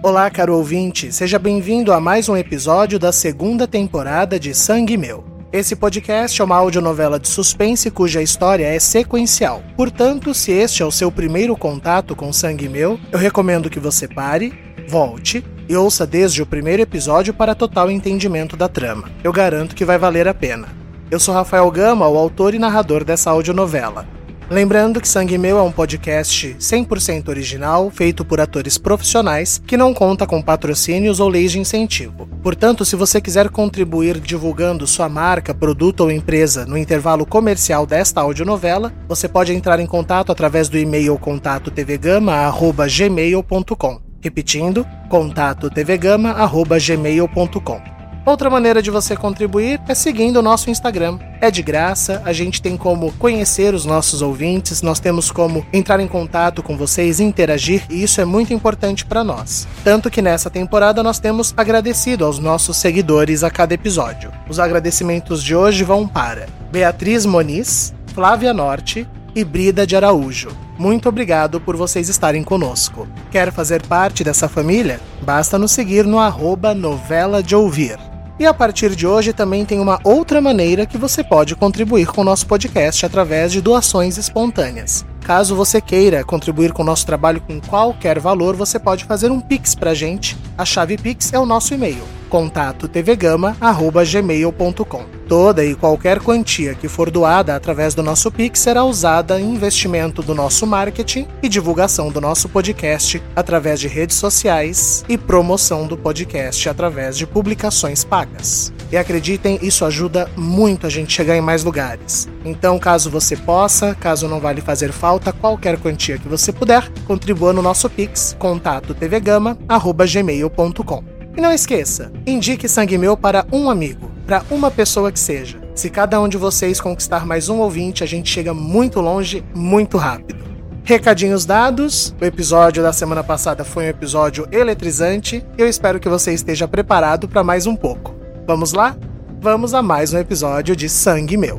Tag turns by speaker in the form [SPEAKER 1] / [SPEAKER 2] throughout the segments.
[SPEAKER 1] Olá, caro ouvinte, seja bem-vindo a mais um episódio da segunda temporada de Sangue Meu. Esse podcast é uma audionovela de suspense cuja história é sequencial. Portanto, se este é o seu primeiro contato com Sangue Meu, eu recomendo que você pare, volte e ouça desde o primeiro episódio para total entendimento da trama. Eu garanto que vai valer a pena. Eu sou Rafael Gama, o autor e narrador dessa audionovela. Lembrando que Sangue Meu é um podcast 100% original, feito por atores profissionais, que não conta com patrocínios ou leis de incentivo. Portanto, se você quiser contribuir divulgando sua marca, produto ou empresa no intervalo comercial desta audionovela, você pode entrar em contato através do e-mail contato tvgama@gmail.com. Repetindo, contato tvgama@gmail.com. Outra maneira de você contribuir é seguindo o nosso Instagram. É de graça, a gente tem como conhecer os nossos ouvintes, nós temos como entrar em contato com vocês, interagir, e isso é muito importante para nós. Tanto que nessa temporada nós temos agradecido aos nossos seguidores a cada episódio. Os agradecimentos de hoje vão para Beatriz Moniz, Flávia Norte e Brida de Araújo. Muito obrigado por vocês estarem conosco. Quer fazer parte dessa família? Basta nos seguir no arroba novela de ouvir. E a partir de hoje também tem uma outra maneira que você pode contribuir com o nosso podcast através de doações espontâneas. Caso você queira contribuir com o nosso trabalho com qualquer valor, você pode fazer um Pix pra gente. A chave Pix é o nosso e-mail, contato tvgama@gmail.com. Toda e qualquer quantia que for doada através do nosso Pix será usada em investimento do nosso marketing e divulgação do nosso podcast através de redes sociais e promoção do podcast através de publicações pagas. E acreditem, isso ajuda muito a gente chegar em mais lugares. Então, caso você possa, caso não vale fazer falta, qualquer quantia que você puder, contribua no nosso Pix, contato tvgama@gmail.com. E não esqueça, indique Sangue Meu para um amigo para uma pessoa que seja. Se cada um de vocês conquistar mais um ouvinte, a gente chega muito longe, muito rápido. Recadinhos dados, o episódio da semana passada foi um episódio eletrizante e eu espero que você esteja preparado para mais um pouco. Vamos lá? Vamos a mais um episódio de Sangue Meu.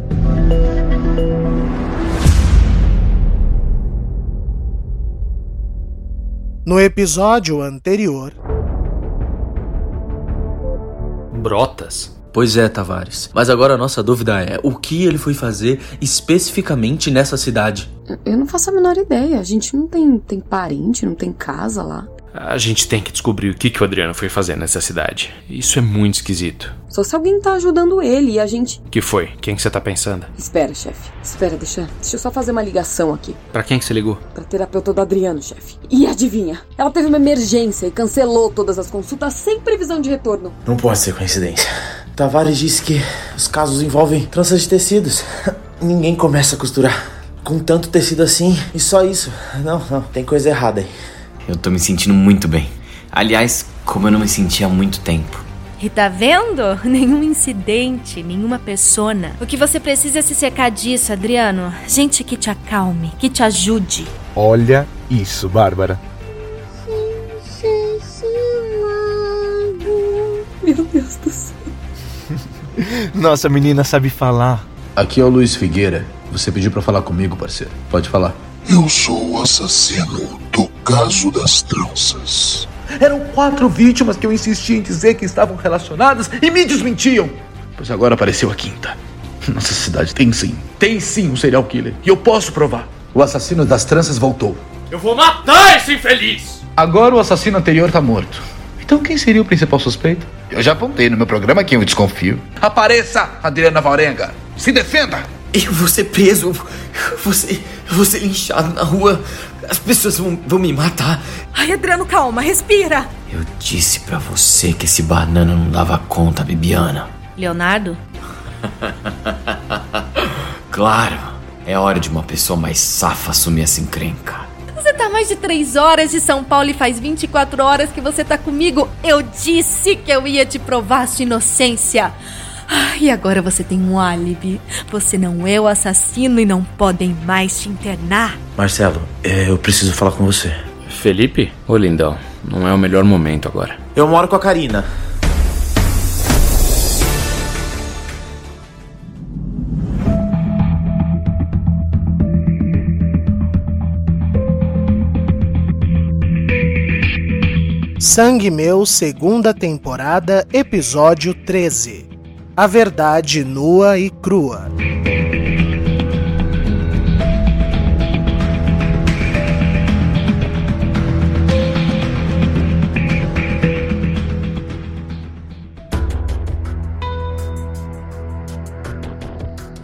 [SPEAKER 1] No episódio anterior.
[SPEAKER 2] Brotas? Pois é, Tavares. Mas agora a nossa dúvida é: o que ele foi fazer especificamente nessa cidade?
[SPEAKER 3] Eu não faço a menor ideia. A gente não tem, tem parente, não tem casa lá.
[SPEAKER 4] A gente tem que descobrir o que, que o Adriano foi fazer nessa cidade. Isso é muito esquisito.
[SPEAKER 3] Só se alguém tá ajudando ele e a gente.
[SPEAKER 4] que foi? Quem que você tá pensando?
[SPEAKER 3] Espera, chefe. Espera, deixa, deixa eu só fazer uma ligação aqui.
[SPEAKER 4] Pra quem que você ligou?
[SPEAKER 3] Pra terapeuta do Adriano, chefe. E adivinha? Ela teve uma emergência e cancelou todas as consultas sem previsão de retorno.
[SPEAKER 5] Não pode ser coincidência. Tavares disse que os casos envolvem tranças de tecidos. Ninguém começa a costurar com tanto tecido assim e só isso. Não, não, tem coisa errada aí.
[SPEAKER 2] Eu tô me sentindo muito bem. Aliás, como eu não me sentia há muito tempo.
[SPEAKER 6] E tá vendo? Nenhum incidente, nenhuma persona. O que você precisa é se secar disso, Adriano. Gente que te acalme, que te ajude.
[SPEAKER 7] Olha isso, Bárbara.
[SPEAKER 3] Meu Deus do céu.
[SPEAKER 7] Nossa a menina sabe falar.
[SPEAKER 8] Aqui é o Luiz Figueira. Você pediu pra falar comigo, parceiro. Pode falar.
[SPEAKER 9] Eu sou o assassino do caso das tranças.
[SPEAKER 5] Eram quatro vítimas que eu insisti em dizer que estavam relacionadas e me desmentiam.
[SPEAKER 8] Pois agora apareceu a quinta. Nossa cidade tem sim. Tem sim um serial killer. E eu posso provar. O assassino das tranças voltou.
[SPEAKER 4] Eu vou matar esse infeliz!
[SPEAKER 8] Agora o assassino anterior tá morto. Então quem seria o principal suspeito? Eu já apontei no meu programa quem eu desconfio. Apareça, Adriana Valrenga! Se defenda!
[SPEAKER 2] Eu vou ser preso. Eu vou ser, eu vou ser linchado na rua. As pessoas vão, vão me matar.
[SPEAKER 6] Ai, Adriano, calma, respira.
[SPEAKER 2] Eu disse pra você que esse banana não dava conta, Bibiana.
[SPEAKER 6] Leonardo?
[SPEAKER 2] Claro. É hora de uma pessoa mais safa assumir essa encrenca.
[SPEAKER 6] Você tá mais de três horas de São Paulo e faz 24 horas que você tá comigo. Eu disse que eu ia te provar sua inocência. Ah, e agora você tem um álibi. Você não é o assassino e não podem mais te internar.
[SPEAKER 5] Marcelo, é, eu preciso falar com você.
[SPEAKER 4] Felipe? Ô lindão, não é o melhor momento agora.
[SPEAKER 5] Eu moro com a Karina.
[SPEAKER 1] Sangue Meu, segunda temporada, episódio 13. A verdade nua e crua.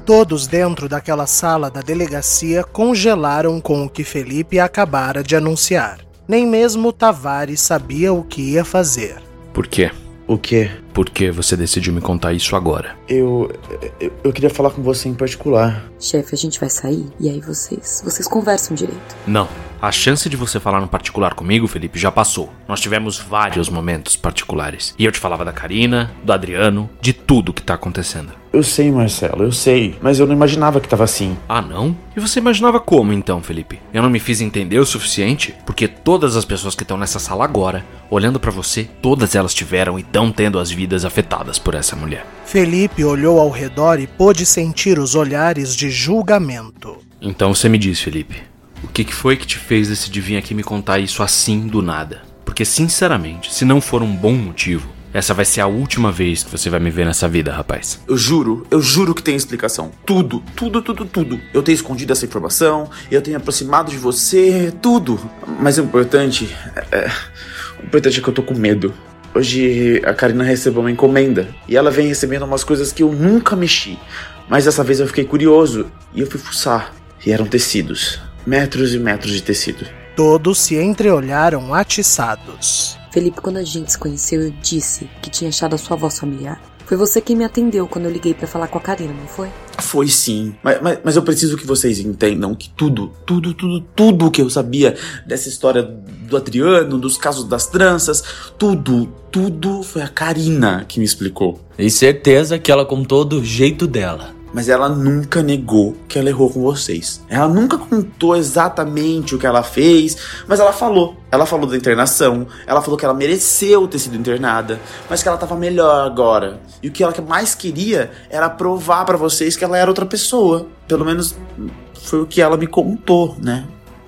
[SPEAKER 1] Todos dentro daquela sala da delegacia congelaram com o que Felipe acabara de anunciar. Nem mesmo Tavares sabia o que ia fazer.
[SPEAKER 4] Por quê?
[SPEAKER 5] O quê?
[SPEAKER 4] Por que você decidiu me contar isso agora?
[SPEAKER 5] Eu, eu. Eu queria falar com você em particular.
[SPEAKER 3] Chefe, a gente vai sair e aí vocês. Vocês conversam direito.
[SPEAKER 4] Não. A chance de você falar no particular comigo, Felipe, já passou. Nós tivemos vários momentos particulares. E eu te falava da Karina, do Adriano, de tudo que tá acontecendo.
[SPEAKER 5] Eu sei, Marcelo, eu sei. Mas eu não imaginava que tava assim.
[SPEAKER 4] Ah, não? E você imaginava como então, Felipe? Eu não me fiz entender o suficiente? Porque todas as pessoas que estão nessa sala agora, olhando para você, todas elas tiveram e estão tendo as vidas afetadas por essa mulher.
[SPEAKER 1] Felipe olhou ao redor e pôde sentir os olhares de julgamento.
[SPEAKER 4] Então você me diz, Felipe, o que, foi que te fez decidir vir aqui me contar isso assim do nada? Porque, sinceramente, se não for um bom motivo, essa vai ser a última vez que você vai me ver nessa vida, rapaz.
[SPEAKER 5] Eu juro, eu juro que tem explicação. Tudo, tudo, tudo, tudo. Eu tenho escondido essa informação, eu tenho aproximado de você, tudo. Mas o importante é. O importante é que eu tô com medo. Hoje a Karina recebeu uma encomenda e ela vem recebendo umas coisas que eu nunca mexi. Mas dessa vez eu fiquei curioso e eu fui fuçar. E eram tecidos. Metros e metros de tecido.
[SPEAKER 1] Todos se entreolharam atiçados.
[SPEAKER 3] Felipe, quando a gente se conheceu, eu disse que tinha achado a sua voz familiar. Foi você quem me atendeu quando eu liguei para falar com a Karina, não foi?
[SPEAKER 5] Foi sim. Mas, mas, mas, eu preciso que vocês entendam que tudo, tudo, tudo, tudo que eu sabia dessa história do Adriano, dos casos das tranças, tudo, tudo foi a Karina que me explicou.
[SPEAKER 2] E certeza que ela contou do jeito dela
[SPEAKER 5] mas ela nunca negou que ela errou com vocês. Ela nunca contou exatamente o que ela fez, mas ela falou. Ela falou da internação, ela falou que ela mereceu ter sido internada, mas que ela tava melhor agora. E o que ela mais queria era provar para vocês que ela era outra pessoa. Pelo menos foi o que ela me contou, né?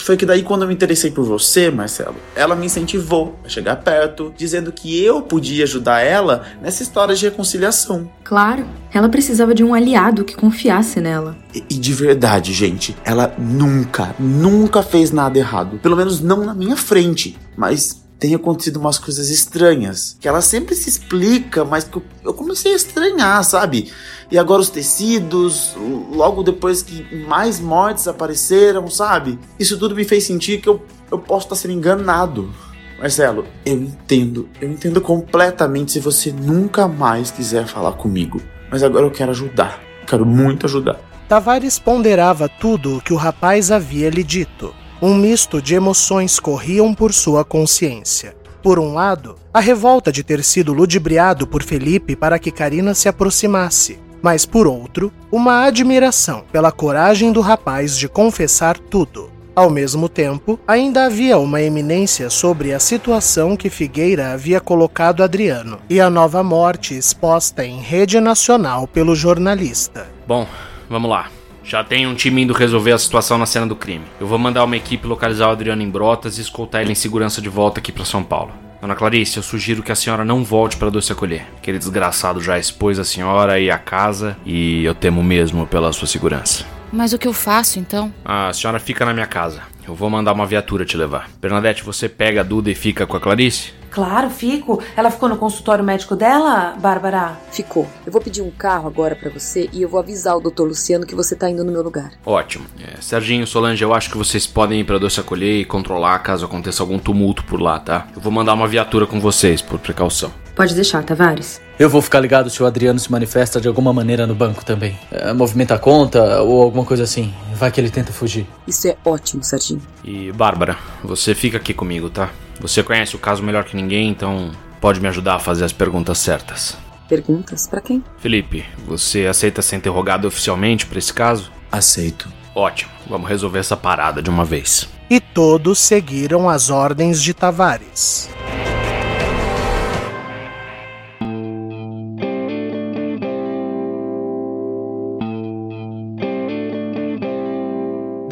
[SPEAKER 5] Foi que daí quando eu me interessei por você, Marcelo, ela me incentivou a chegar perto, dizendo que eu podia ajudar ela nessa história de reconciliação.
[SPEAKER 10] Claro, ela precisava de um aliado que confiasse nela.
[SPEAKER 5] E, e de verdade, gente, ela nunca, nunca fez nada errado. Pelo menos não na minha frente. Mas tem acontecido umas coisas estranhas. Que ela sempre se explica, mas que eu, comecei a estranhar, sabe? E agora os tecidos, logo depois que mais mortes apareceram, sabe? Isso tudo me fez sentir que eu, eu posso estar sendo enganado. Marcelo, eu entendo, eu entendo completamente se você nunca mais quiser falar comigo. Mas agora eu quero ajudar, quero muito ajudar.
[SPEAKER 1] Tavares ponderava tudo o que o rapaz havia lhe dito. Um misto de emoções corriam por sua consciência. Por um lado, a revolta de ter sido ludibriado por Felipe para que Karina se aproximasse, mas por outro, uma admiração pela coragem do rapaz de confessar tudo. Ao mesmo tempo, ainda havia uma eminência sobre a situação que Figueira havia colocado Adriano e a nova morte exposta em rede nacional pelo jornalista.
[SPEAKER 4] Bom, vamos lá. Já tem um time indo resolver a situação na cena do crime. Eu vou mandar uma equipe localizar o Adriano em Brotas e escoltar ele em segurança de volta aqui para São Paulo. Dona Clarice, eu sugiro que a senhora não volte para Doce Acolher. Aquele desgraçado já expôs a senhora e a casa e eu temo mesmo pela sua segurança.
[SPEAKER 10] Mas o que eu faço então?
[SPEAKER 4] A senhora fica na minha casa. Eu vou mandar uma viatura te levar. Bernadette, você pega a Duda e fica com a Clarice?
[SPEAKER 11] Claro, fico. Ela ficou no consultório médico dela, Bárbara?
[SPEAKER 3] Ficou. Eu vou pedir um carro agora para você e eu vou avisar o doutor Luciano que você tá indo no meu lugar.
[SPEAKER 4] Ótimo. É, Serginho, Solange, eu acho que vocês podem ir pra Doce Acolher e controlar caso aconteça algum tumulto por lá, tá? Eu vou mandar uma viatura com vocês, por precaução.
[SPEAKER 10] Pode deixar, Tavares.
[SPEAKER 2] Eu vou ficar ligado se o Adriano se manifesta de alguma maneira no banco também. É, movimenta a conta ou alguma coisa assim. Vai que ele tenta fugir.
[SPEAKER 3] Isso é ótimo, Serginho.
[SPEAKER 4] E Bárbara, você fica aqui comigo, tá? Você conhece o caso melhor que ninguém, então pode me ajudar a fazer as perguntas certas.
[SPEAKER 3] Perguntas para quem?
[SPEAKER 4] Felipe, você aceita ser interrogado oficialmente para esse caso?
[SPEAKER 5] Aceito.
[SPEAKER 4] Ótimo, vamos resolver essa parada de uma vez.
[SPEAKER 1] E todos seguiram as ordens de Tavares.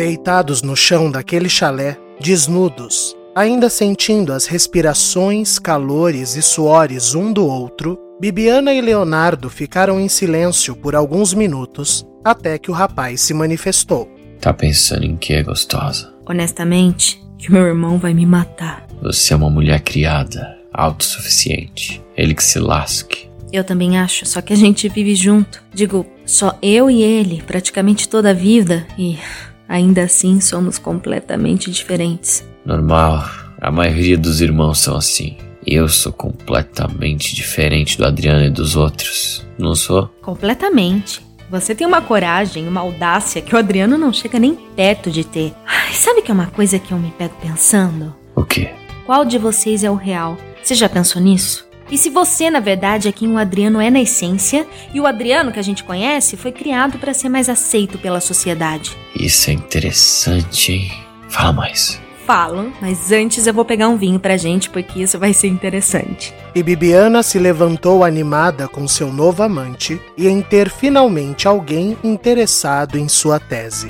[SPEAKER 1] Deitados no chão daquele chalé, desnudos, ainda sentindo as respirações, calores e suores um do outro, Bibiana e Leonardo ficaram em silêncio por alguns minutos até que o rapaz se manifestou.
[SPEAKER 12] Tá pensando em que, gostosa?
[SPEAKER 10] Honestamente, que meu irmão vai me matar.
[SPEAKER 12] Você é uma mulher criada, autossuficiente. Ele que se lasque.
[SPEAKER 10] Eu também acho, só que a gente vive junto. Digo, só eu e ele, praticamente toda a vida, e ainda assim somos completamente diferentes.
[SPEAKER 12] Normal, a maioria dos irmãos são assim. Eu sou completamente diferente do Adriano e dos outros, não sou?
[SPEAKER 10] Completamente. Você tem uma coragem, uma audácia que o Adriano não chega nem perto de ter. Ai, sabe que é uma coisa que eu me pego pensando?
[SPEAKER 12] O quê?
[SPEAKER 10] Qual de vocês é o real? Você já pensou nisso? E se você, na verdade, é quem o Adriano é na essência, e o Adriano que a gente conhece foi criado para ser mais aceito pela sociedade?
[SPEAKER 12] Isso é interessante, hein? Fala mais.
[SPEAKER 10] Falo, mas antes eu vou pegar um vinho pra gente, porque isso vai ser interessante.
[SPEAKER 1] E Bibiana se levantou animada com seu novo amante e em ter finalmente alguém interessado em sua tese.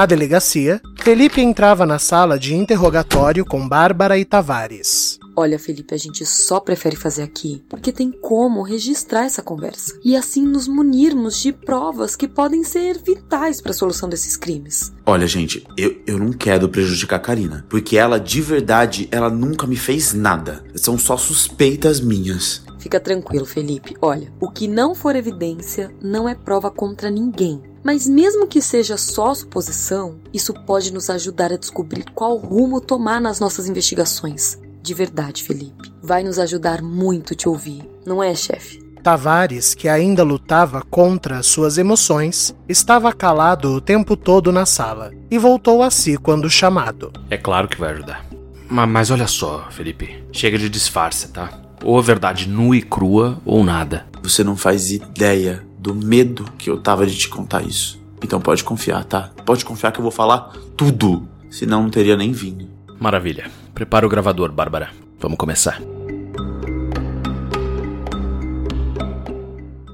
[SPEAKER 1] Na delegacia, Felipe entrava na sala de interrogatório com Bárbara e Tavares.
[SPEAKER 3] Olha, Felipe, a gente só prefere fazer aqui porque tem como registrar essa conversa e assim nos munirmos de provas que podem ser vitais para a solução desses crimes.
[SPEAKER 5] Olha, gente, eu, eu não quero prejudicar a Karina, porque ela, de verdade, ela nunca me fez nada. São só suspeitas minhas.
[SPEAKER 3] Fica tranquilo, Felipe. Olha, o que não for evidência não é prova contra ninguém. Mas mesmo que seja só suposição, isso pode nos ajudar a descobrir qual rumo tomar nas nossas investigações. De verdade, Felipe. Vai nos ajudar muito te ouvir, não é, chefe?
[SPEAKER 1] Tavares, que ainda lutava contra suas emoções, estava calado o tempo todo na sala e voltou a si quando chamado.
[SPEAKER 4] É claro que vai ajudar. Mas, mas olha só, Felipe. Chega de disfarce, tá? Ou a verdade nua e crua, ou nada.
[SPEAKER 5] Você não faz ideia do medo que eu tava de te contar isso. Então pode confiar, tá? Pode confiar que eu vou falar tudo. Senão não teria nem vindo.
[SPEAKER 4] Maravilha. Prepara o gravador, Bárbara. Vamos começar.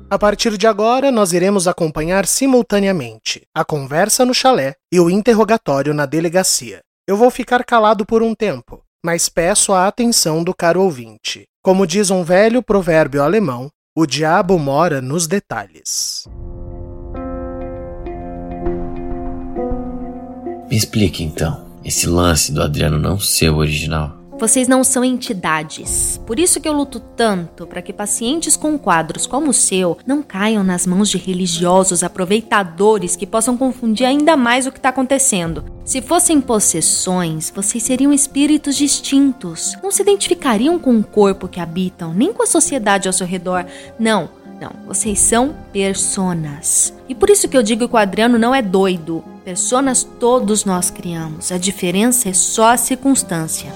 [SPEAKER 1] A partir de agora, nós iremos acompanhar simultaneamente a conversa no chalé e o interrogatório na delegacia. Eu vou ficar calado por um tempo, mas peço a atenção do caro ouvinte. Como diz um velho provérbio alemão, o diabo mora nos detalhes.
[SPEAKER 12] Me explique então, esse lance do Adriano não ser o original.
[SPEAKER 10] Vocês não são entidades. Por isso que eu luto tanto para que pacientes com quadros como o seu não caiam nas mãos de religiosos aproveitadores que possam confundir ainda mais o que está acontecendo. Se fossem possessões, vocês seriam espíritos distintos. Não se identificariam com o corpo que habitam, nem com a sociedade ao seu redor. Não, não, vocês são personas. E por isso que eu digo que o Adriano não é doido. Personas todos nós criamos. A diferença é só a circunstância.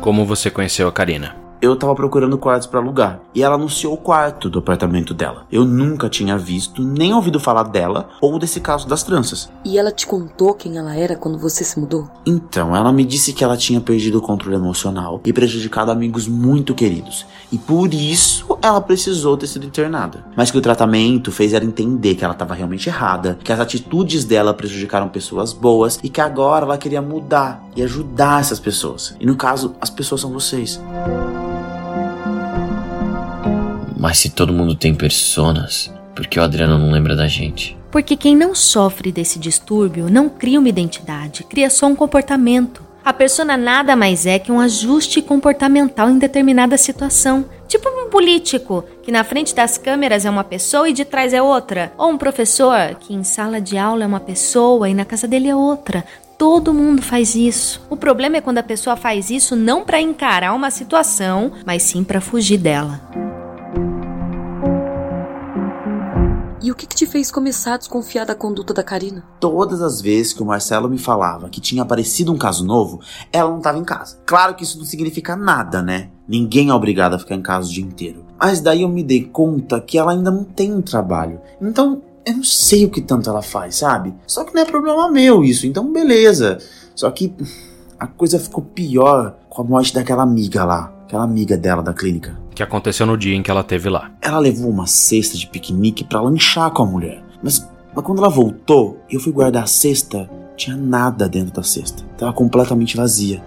[SPEAKER 4] Como você conheceu a Karina?
[SPEAKER 5] Eu tava procurando quartos para alugar e ela anunciou o quarto do apartamento dela. Eu nunca tinha visto nem ouvido falar dela ou desse caso das tranças.
[SPEAKER 3] E ela te contou quem ela era quando você se mudou?
[SPEAKER 5] Então, ela me disse que ela tinha perdido o controle emocional e prejudicado amigos muito queridos. E por isso ela precisou ter sido internada. Mas que o tratamento fez ela entender que ela estava realmente errada, que as atitudes dela prejudicaram pessoas boas e que agora ela queria mudar e ajudar essas pessoas. E no caso, as pessoas são vocês.
[SPEAKER 12] Mas se todo mundo tem personas, por que o Adriano não lembra da gente?
[SPEAKER 10] Porque quem não sofre desse distúrbio não cria uma identidade, cria só um comportamento. A persona nada mais é que um ajuste comportamental em determinada situação. Tipo um político, que na frente das câmeras é uma pessoa e de trás é outra. Ou um professor, que em sala de aula é uma pessoa e na casa dele é outra. Todo mundo faz isso. O problema é quando a pessoa faz isso não para encarar uma situação, mas sim para fugir dela.
[SPEAKER 3] E o que, que te fez começar a desconfiar da conduta da Karina?
[SPEAKER 5] Todas as vezes que o Marcelo me falava que tinha aparecido um caso novo, ela não estava em casa. Claro que isso não significa nada, né? Ninguém é obrigado a ficar em casa o dia inteiro. Mas daí eu me dei conta que ela ainda não tem um trabalho. Então, eu não sei o que tanto ela faz, sabe? Só que não é problema meu isso, então beleza. Só que a coisa ficou pior com a morte daquela amiga lá. Aquela amiga dela da clínica.
[SPEAKER 4] Que aconteceu no dia em que ela teve lá.
[SPEAKER 5] Ela levou uma cesta de piquenique para lanchar com a mulher. Mas, mas quando ela voltou, eu fui guardar a cesta, tinha nada dentro da cesta. Tava completamente vazia.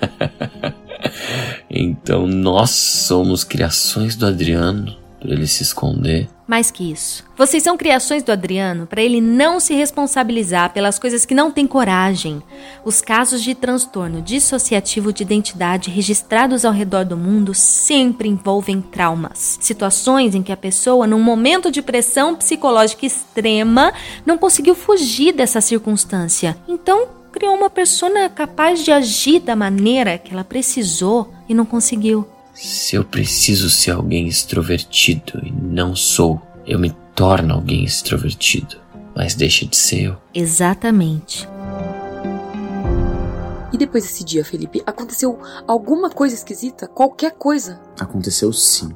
[SPEAKER 12] então nós somos criações do Adriano para ele se esconder.
[SPEAKER 10] Mais que isso. Vocês são criações do Adriano para ele não se responsabilizar pelas coisas que não tem coragem. Os casos de transtorno dissociativo de identidade registrados ao redor do mundo sempre envolvem traumas. Situações em que a pessoa, num momento de pressão psicológica extrema, não conseguiu fugir dessa circunstância. Então, criou uma persona capaz de agir da maneira que ela precisou e não conseguiu.
[SPEAKER 12] Se eu preciso ser alguém extrovertido e não sou, eu me torno alguém extrovertido, mas deixa de ser eu.
[SPEAKER 10] Exatamente.
[SPEAKER 3] E depois desse dia, Felipe, aconteceu alguma coisa esquisita? Qualquer coisa?
[SPEAKER 5] Aconteceu sim.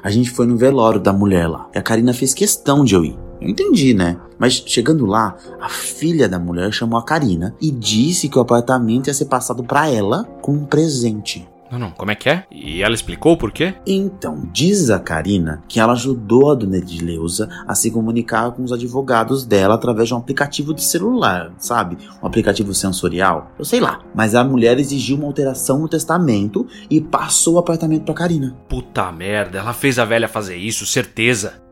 [SPEAKER 5] A gente foi no velório da mulher lá. E a Karina fez questão de eu ir. Eu entendi, né? Mas chegando lá, a filha da mulher chamou a Karina e disse que o apartamento ia ser passado para ela com um presente.
[SPEAKER 4] Não, não, como é que é? E ela explicou por quê?
[SPEAKER 5] Então, diz a Karina que ela ajudou a dona Edileuza a se comunicar com os advogados dela através de um aplicativo de celular, sabe? Um aplicativo sensorial. Eu sei lá. Mas a mulher exigiu uma alteração no testamento e passou o apartamento pra Karina.
[SPEAKER 4] Puta merda, ela fez a velha fazer isso, certeza.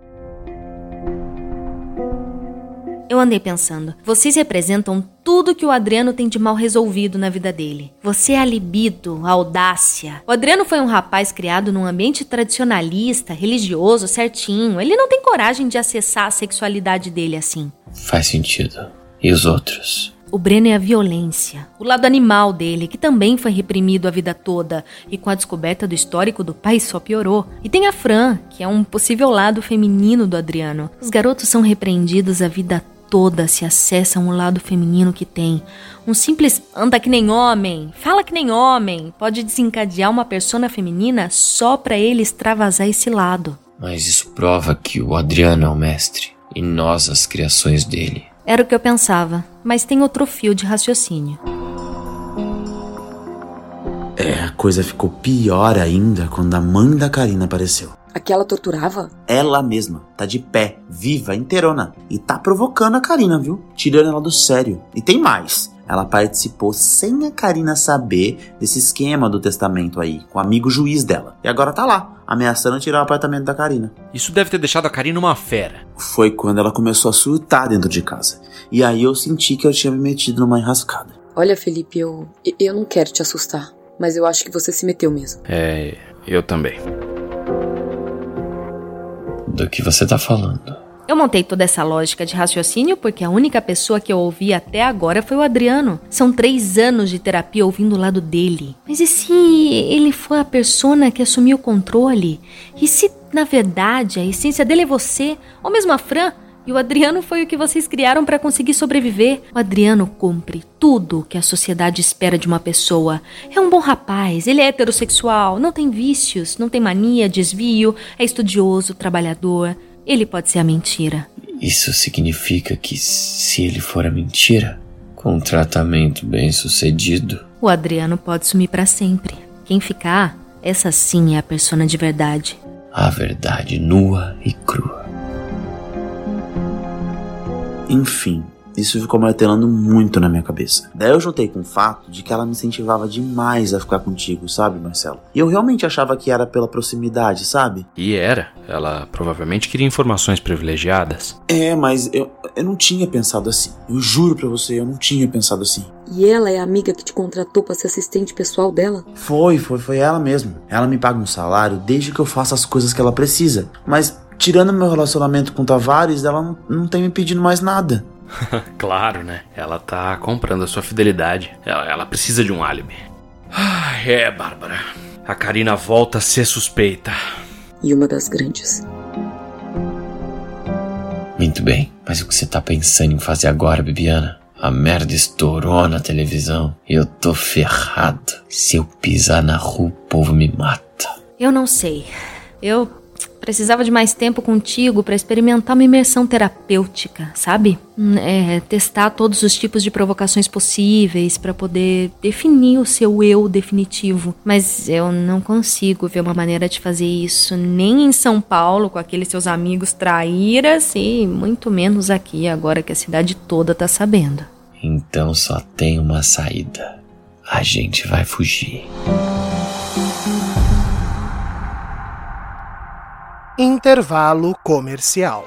[SPEAKER 10] Eu andei pensando, vocês representam tudo que o Adriano tem de mal resolvido na vida dele. Você é a libido, a audácia. O Adriano foi um rapaz criado num ambiente tradicionalista, religioso, certinho. Ele não tem coragem de acessar a sexualidade dele assim.
[SPEAKER 12] Faz sentido. E os outros?
[SPEAKER 10] O Breno é a violência, o lado animal dele, que também foi reprimido a vida toda e com a descoberta do histórico do pai só piorou. E tem a Fran, que é um possível lado feminino do Adriano. Os garotos são repreendidos a vida toda se acessam o lado feminino que tem. Um simples anda que nem homem, fala que nem homem, pode desencadear uma persona feminina só para ele extravasar esse lado.
[SPEAKER 12] Mas isso prova que o Adriano é o mestre e nós as criações dele.
[SPEAKER 10] Era o que eu pensava, mas tem outro fio de raciocínio.
[SPEAKER 5] É, a coisa ficou pior ainda quando a mãe da Karina apareceu.
[SPEAKER 3] Aquela torturava?
[SPEAKER 5] Ela mesma, tá de pé, viva, inteirona. E tá provocando a Karina, viu? Tirando ela do sério. E tem mais. Ela participou sem a Karina saber desse esquema do testamento aí, com o amigo juiz dela. E agora tá lá, ameaçando tirar o apartamento da Karina.
[SPEAKER 4] Isso deve ter deixado a Karina uma fera.
[SPEAKER 5] Foi quando ela começou a surtar dentro de casa. E aí eu senti que eu tinha me metido numa enrascada.
[SPEAKER 3] Olha, Felipe, eu. Eu não quero te assustar, mas eu acho que você se meteu mesmo.
[SPEAKER 4] É, eu também.
[SPEAKER 12] Do que você tá falando?
[SPEAKER 10] Eu montei toda essa lógica de raciocínio porque a única pessoa que eu ouvi até agora foi o Adriano. São três anos de terapia ouvindo o lado dele. Mas e se ele foi a persona que assumiu o controle? E se, na verdade, a essência dele é você? Ou mesmo a Fran? E o Adriano foi o que vocês criaram para conseguir sobreviver. O Adriano cumpre tudo o que a sociedade espera de uma pessoa. É um bom rapaz, ele é heterossexual, não tem vícios, não tem mania, desvio, é estudioso, trabalhador. Ele pode ser a mentira.
[SPEAKER 12] Isso significa que se ele for a mentira, com um tratamento bem sucedido,
[SPEAKER 10] o Adriano pode sumir para sempre. Quem ficar, essa sim é a persona de verdade.
[SPEAKER 12] A verdade nua e crua.
[SPEAKER 5] Enfim, Isso ficou martelando muito na minha cabeça. Daí eu juntei com o fato de que ela me incentivava demais a ficar contigo, sabe, Marcelo? E eu realmente achava que era pela proximidade, sabe?
[SPEAKER 4] E era. Ela provavelmente queria informações privilegiadas.
[SPEAKER 5] É, mas eu, eu não tinha pensado assim. Eu juro pra você, eu não tinha pensado assim.
[SPEAKER 3] E ela é a amiga que te contratou para ser assistente pessoal dela?
[SPEAKER 5] Foi, foi, foi ela mesmo. Ela me paga um salário desde que eu faça as coisas que ela precisa. Mas, tirando meu relacionamento com Tavares, ela não, não tem me pedindo mais nada.
[SPEAKER 4] claro, né? Ela tá comprando a sua fidelidade. Ela, ela precisa de um álibi. Ah, é, Bárbara. A Karina volta a ser suspeita.
[SPEAKER 3] E uma das grandes.
[SPEAKER 12] Muito bem, mas o que você tá pensando em fazer agora, Bibiana? A merda estourou na televisão e eu tô ferrado. Se eu pisar na rua, o povo me mata.
[SPEAKER 10] Eu não sei. Eu precisava de mais tempo contigo para experimentar uma imersão terapêutica, sabe? É, testar todos os tipos de provocações possíveis para poder definir o seu eu definitivo. Mas eu não consigo ver uma maneira de fazer isso nem em São Paulo com aqueles seus amigos traíras e muito menos aqui agora que a cidade toda tá sabendo.
[SPEAKER 12] Então só tem uma saída. A gente vai fugir.
[SPEAKER 13] Intervalo comercial.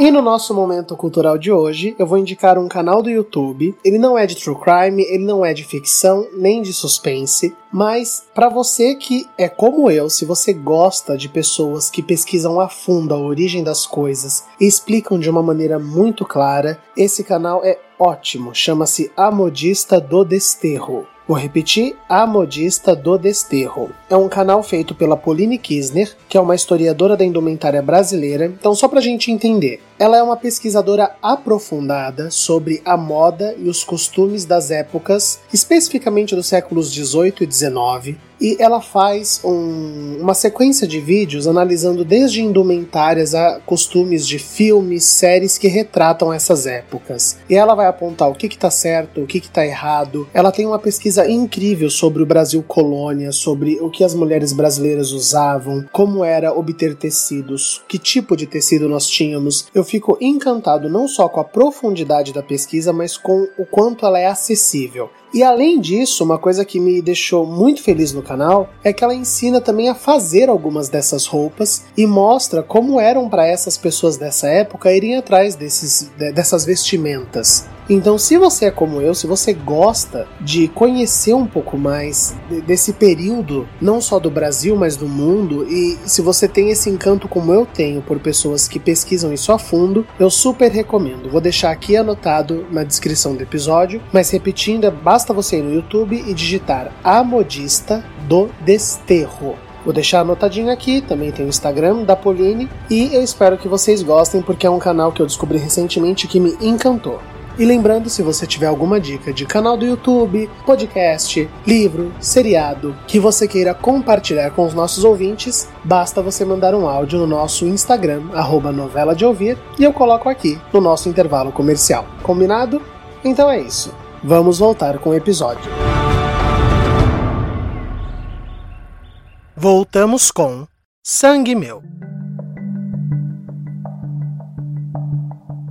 [SPEAKER 13] E no nosso momento cultural de hoje, eu vou indicar um canal do YouTube. Ele não é de true crime, ele não é de ficção, nem de suspense, mas para você que é como eu, se você gosta de pessoas que pesquisam a fundo a origem das coisas e explicam de uma maneira muito clara, esse canal é ótimo. Chama-se A Modista do Desterro. Vou repetir, A Modista do Desterro. É um canal feito pela Pauline Kisner, que é uma historiadora da indumentária brasileira. Então, só pra gente entender, ela é uma pesquisadora aprofundada sobre a moda e os costumes das épocas, especificamente dos séculos 18 e 19, e ela faz um, uma sequência de vídeos analisando desde indumentárias a costumes de filmes, séries que retratam essas épocas. E ela vai apontar o que está certo, o que está errado. Ela tem uma pesquisa incrível sobre o Brasil colônia, sobre o que as mulheres brasileiras usavam, como era obter tecidos, que tipo de tecido nós tínhamos. Eu fico encantado não só com a profundidade da pesquisa, mas com o quanto ela é acessível. E além disso, uma coisa que me deixou muito feliz no canal é que ela ensina também a fazer algumas dessas roupas e mostra como eram para essas pessoas dessa época irem atrás desses, dessas vestimentas. Então, se você é como eu, se você gosta de conhecer um pouco mais desse período, não só do Brasil, mas do mundo, e se você tem esse encanto como eu tenho por pessoas que pesquisam isso a fundo, eu super recomendo. Vou deixar aqui anotado na descrição do episódio, mas repetindo, basta você ir no YouTube e digitar A Modista do Desterro. Vou deixar anotadinho aqui, também tem o Instagram da Pauline e eu espero que vocês gostem porque é um canal que eu descobri recentemente que me encantou. E lembrando, se você tiver alguma dica de canal do YouTube, podcast, livro, seriado que você queira compartilhar com os nossos ouvintes, basta você mandar um áudio no nosso Instagram, arroba novela de ouvir, e eu coloco aqui no nosso intervalo comercial. Combinado? Então é isso. Vamos voltar com o episódio. Voltamos com Sangue Meu.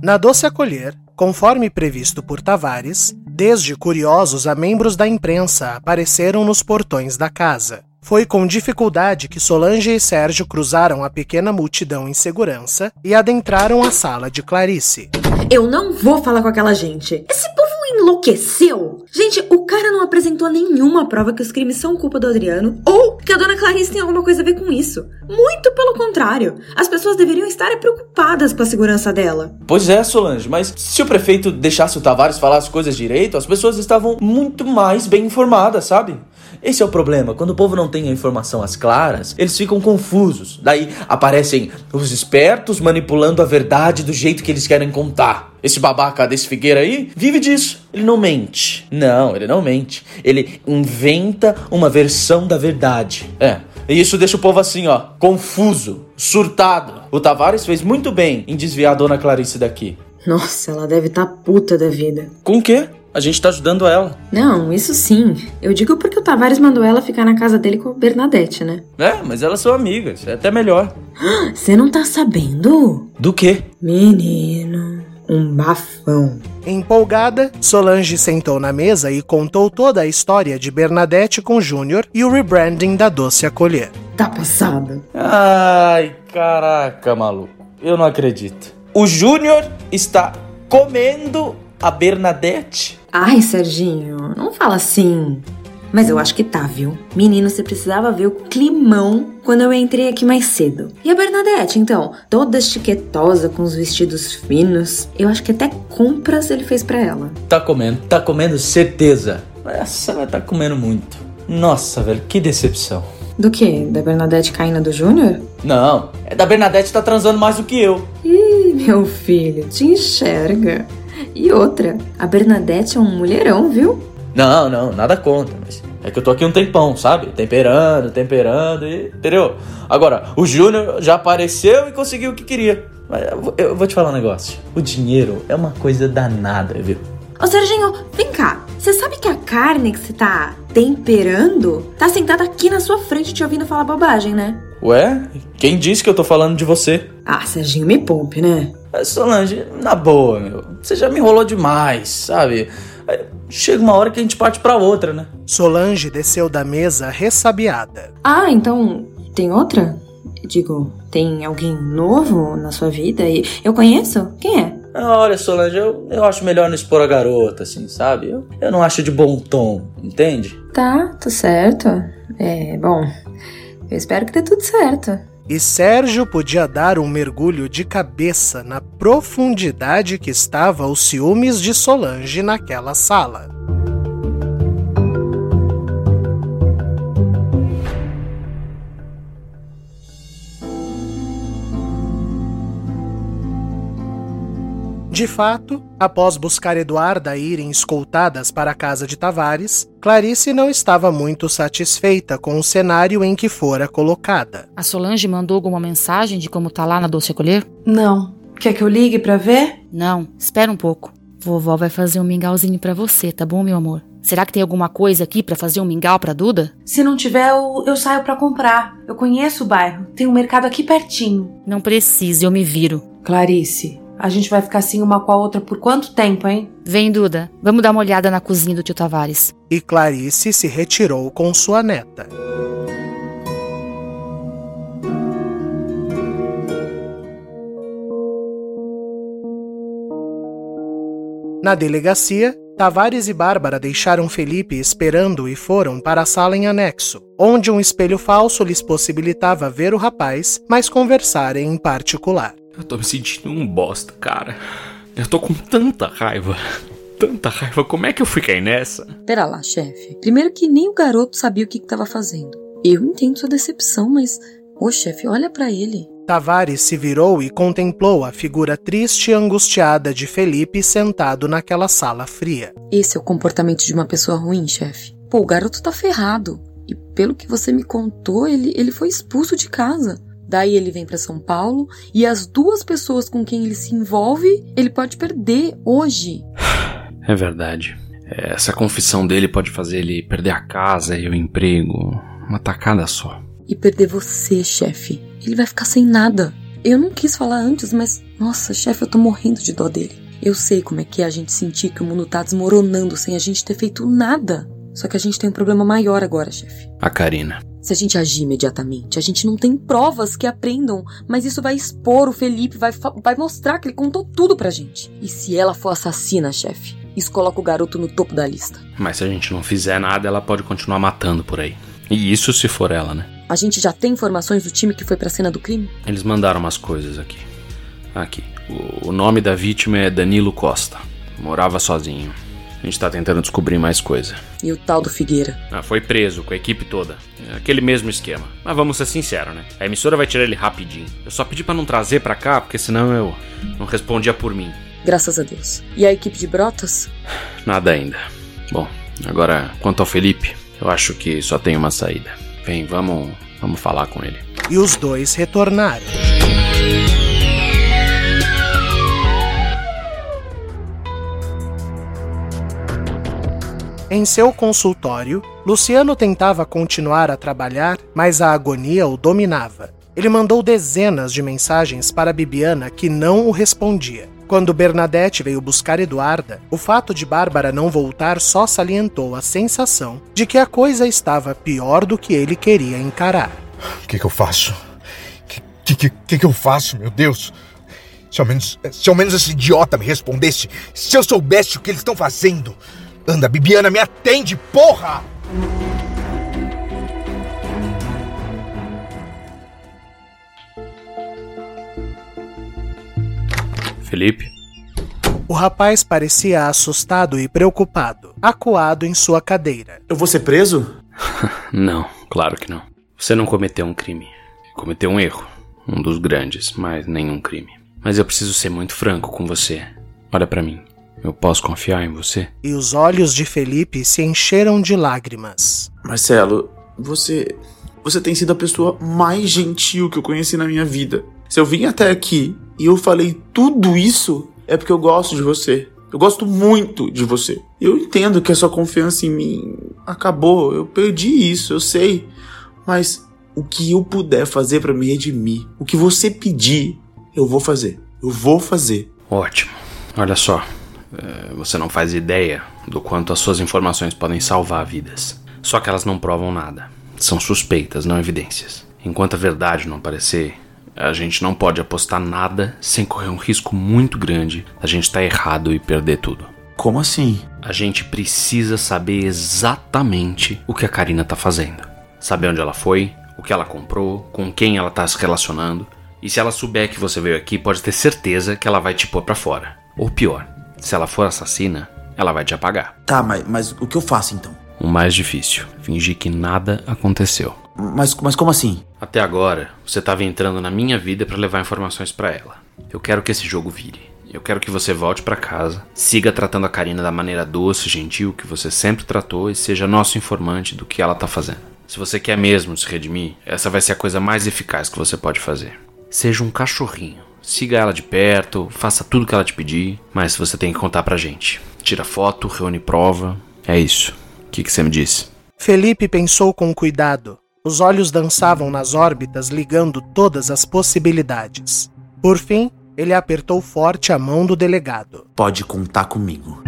[SPEAKER 13] Na Doce Acolher, conforme previsto por Tavares, desde curiosos a membros da imprensa apareceram nos portões da casa. Foi com dificuldade que Solange e Sérgio cruzaram a pequena multidão em segurança e adentraram a sala de Clarice.
[SPEAKER 14] Eu não vou falar com aquela gente. Esse povo enlouqueceu? Gente, o cara não apresentou nenhuma prova que os crimes são culpa do Adriano ou que a dona Clarice tem alguma coisa a ver com isso. Muito pelo contrário. As pessoas deveriam estar preocupadas com a segurança dela.
[SPEAKER 2] Pois é, Solange, mas se o prefeito deixasse o Tavares falar as coisas direito, as pessoas estavam muito mais bem informadas, sabe? Esse é o problema. Quando o povo não tem a informação às claras, eles ficam confusos. Daí aparecem os espertos manipulando a verdade do jeito que eles querem contar. Esse babaca desse Figueira aí vive disso. Ele não mente. Não, ele não mente. Ele inventa uma versão da verdade. É. E isso deixa o povo assim, ó, confuso, surtado. O Tavares fez muito bem em desviar a dona Clarice daqui.
[SPEAKER 14] Nossa, ela deve estar tá puta da vida.
[SPEAKER 2] Com o quê? A gente tá ajudando ela.
[SPEAKER 14] Não, isso sim. Eu digo porque o Tavares mandou ela ficar na casa dele com a Bernadette, né?
[SPEAKER 2] É, mas elas são amigas. É até melhor.
[SPEAKER 14] Você não tá sabendo?
[SPEAKER 2] Do quê?
[SPEAKER 14] Menino, um bafão.
[SPEAKER 1] Empolgada, Solange sentou na mesa e contou toda a história de Bernadette com Júnior e o rebranding da Doce Acolher.
[SPEAKER 14] Tá passada.
[SPEAKER 2] Ai, caraca, maluco. Eu não acredito. O Júnior está comendo a Bernadette?
[SPEAKER 14] Ai, Serginho, não fala assim. Mas eu acho que tá, viu? Menino, você precisava ver o climão quando eu entrei aqui mais cedo. E a Bernadette, então? Toda chiquetosa, com os vestidos finos. Eu acho que até compras ele fez para ela.
[SPEAKER 2] Tá comendo, tá comendo, certeza. Essa vai tá comendo muito. Nossa, velho, que decepção.
[SPEAKER 14] Do que? Da Bernadette caindo do Júnior?
[SPEAKER 2] Não, é da Bernadette tá transando mais do que eu.
[SPEAKER 14] Ih, meu filho, te enxerga. E outra, a Bernadette é um mulherão, viu?
[SPEAKER 2] Não, não, nada contra, mas é que eu tô aqui um tempão, sabe? Temperando, temperando e. Entendeu? Agora, o Júnior já apareceu e conseguiu o que queria. Mas eu vou te falar um negócio. O dinheiro é uma coisa danada, viu?
[SPEAKER 14] Ô Serginho, vem cá. Você sabe que a carne que você tá temperando tá sentada aqui na sua frente te ouvindo falar bobagem, né?
[SPEAKER 2] Ué? Quem disse que eu tô falando de você?
[SPEAKER 14] Ah, Serginho, me poupe, né?
[SPEAKER 2] Solange, na boa, meu. Você já me enrolou demais, sabe? Chega uma hora que a gente parte pra outra, né?
[SPEAKER 1] Solange desceu da mesa ressabiada.
[SPEAKER 14] Ah, então tem outra? Digo, tem alguém novo na sua vida e eu conheço? Quem é?
[SPEAKER 2] Ah, olha, Solange, eu, eu acho melhor não expor a garota, assim, sabe? Eu, eu não acho de bom tom, entende?
[SPEAKER 14] Tá, tá certo. É, bom, eu espero que dê tudo certo.
[SPEAKER 1] E Sérgio podia dar um mergulho de cabeça na profundidade que estava os ciúmes de Solange naquela sala. De fato, após buscar Eduarda e irem escoltadas para a casa de Tavares, Clarice não estava muito satisfeita com o cenário em que fora colocada.
[SPEAKER 15] A Solange mandou alguma mensagem de como tá lá na Doce Acolher?
[SPEAKER 11] Não. Quer que eu ligue para ver?
[SPEAKER 15] Não, espera um pouco. Vovó vai fazer um mingauzinho para você, tá bom, meu amor? Será que tem alguma coisa aqui para fazer um mingau pra Duda?
[SPEAKER 11] Se não tiver, eu, eu saio para comprar. Eu conheço o bairro. Tem um mercado aqui pertinho.
[SPEAKER 15] Não precisa, eu me viro.
[SPEAKER 11] Clarice, a gente vai ficar assim uma com a outra por quanto tempo, hein?
[SPEAKER 15] Vem, Duda. Vamos dar uma olhada na cozinha do tio Tavares.
[SPEAKER 1] E Clarice se retirou com sua neta. Na delegacia, Tavares e Bárbara deixaram Felipe esperando e foram para a sala em anexo, onde um espelho falso lhes possibilitava ver o rapaz, mas conversarem em particular.
[SPEAKER 4] Eu tô me sentindo um bosta, cara. Eu tô com tanta raiva. Tanta raiva. Como é que eu fiquei nessa?
[SPEAKER 3] Pera lá, chefe. Primeiro que nem o garoto sabia o que estava fazendo. Eu entendo sua decepção, mas. Ô, chefe, olha para ele.
[SPEAKER 1] Tavares se virou e contemplou a figura triste e angustiada de Felipe sentado naquela sala fria.
[SPEAKER 3] Esse é o comportamento de uma pessoa ruim, chefe. Pô, o garoto tá ferrado. E pelo que você me contou, ele, ele foi expulso de casa. Daí ele vem para São Paulo e as duas pessoas com quem ele se envolve, ele pode perder hoje.
[SPEAKER 4] É verdade. Essa confissão dele pode fazer ele perder a casa e o emprego. Uma tacada só.
[SPEAKER 3] E perder você, chefe. Ele vai ficar sem nada. Eu não quis falar antes, mas. Nossa, chefe, eu tô morrendo de dó dele. Eu sei como é que é a gente sentir que o mundo tá desmoronando sem a gente ter feito nada. Só que a gente tem um problema maior agora, chefe.
[SPEAKER 4] A Karina.
[SPEAKER 3] Se a gente agir imediatamente, a gente não tem provas que aprendam, mas isso vai expor o Felipe, vai, vai mostrar que ele contou tudo pra gente. E se ela for assassina, chefe, isso coloca o garoto no topo da lista.
[SPEAKER 4] Mas se a gente não fizer nada, ela pode continuar matando por aí. E isso se for ela, né?
[SPEAKER 3] A gente já tem informações do time que foi pra cena do crime?
[SPEAKER 4] Eles mandaram umas coisas aqui. Aqui. O, o nome da vítima é Danilo Costa. Morava sozinho. A gente tá tentando descobrir mais coisa.
[SPEAKER 3] E o tal do Figueira?
[SPEAKER 4] Ah, foi preso com a equipe toda. Aquele mesmo esquema. Mas vamos ser sinceros, né? A emissora vai tirar ele rapidinho. Eu só pedi para não trazer para cá, porque senão eu não respondia por mim.
[SPEAKER 3] Graças a Deus. E a equipe de Brotas?
[SPEAKER 4] Nada ainda. Bom, agora quanto ao Felipe, eu acho que só tem uma saída. Vem, vamos, vamos falar com ele.
[SPEAKER 1] E os dois retornaram. Em seu consultório, Luciano tentava continuar a trabalhar, mas a agonia o dominava. Ele mandou dezenas de mensagens para Bibiana que não o respondia. Quando Bernadette veio buscar Eduarda, o fato de Bárbara não voltar só salientou a sensação de que a coisa estava pior do que ele queria encarar.
[SPEAKER 16] O que, que eu faço? O que, que, que, que eu faço, meu Deus? Se ao, menos, se ao menos esse idiota me respondesse, se eu soubesse o que eles estão fazendo. Anda, Bibiana, me atende, porra!
[SPEAKER 4] Felipe?
[SPEAKER 1] O rapaz parecia assustado e preocupado, acuado em sua cadeira.
[SPEAKER 5] Eu vou ser preso?
[SPEAKER 4] não, claro que não. Você não cometeu um crime. Cometeu um erro. Um dos grandes, mas nenhum crime. Mas eu preciso ser muito franco com você. Olha para mim. Eu posso confiar em você?
[SPEAKER 1] E os olhos de Felipe se encheram de lágrimas.
[SPEAKER 5] Marcelo, você. Você tem sido a pessoa mais gentil que eu conheci na minha vida. Se eu vim até aqui e eu falei tudo isso, é porque eu gosto de você. Eu gosto muito de você. Eu entendo que a sua confiança em mim acabou. Eu perdi isso, eu sei. Mas o que eu puder fazer para me redimir, o que você pedir, eu vou fazer. Eu vou fazer.
[SPEAKER 4] Ótimo. Olha só, você não faz ideia do quanto as suas informações podem salvar vidas. Só que elas não provam nada. São suspeitas, não evidências. Enquanto a verdade não aparecer, a gente não pode apostar nada sem correr um risco muito grande da gente estar tá errado e perder tudo.
[SPEAKER 5] Como assim?
[SPEAKER 4] A gente precisa saber exatamente o que a Karina tá fazendo. Saber onde ela foi, o que ela comprou, com quem ela tá se relacionando. E se ela souber que você veio aqui, pode ter certeza que ela vai te pôr pra fora. Ou pior, se ela for assassina, ela vai te apagar.
[SPEAKER 5] Tá, mas, mas o que eu faço então?
[SPEAKER 4] O mais difícil: fingir que nada aconteceu.
[SPEAKER 5] Mas, mas como assim?
[SPEAKER 4] Até agora, você estava entrando na minha vida para levar informações para ela. Eu quero que esse jogo vire. Eu quero que você volte para casa, siga tratando a Karina da maneira doce e gentil que você sempre tratou e seja nosso informante do que ela tá fazendo. Se você quer mesmo se redimir, essa vai ser a coisa mais eficaz que você pode fazer. Seja um cachorrinho. Siga ela de perto, faça tudo que ela te pedir, mas você tem que contar pra gente. Tira foto, reúne prova. É isso. O que, que você me disse?
[SPEAKER 1] Felipe pensou com cuidado. Os olhos dançavam nas órbitas, ligando todas as possibilidades. Por fim, ele apertou forte a mão do delegado.
[SPEAKER 5] Pode contar comigo.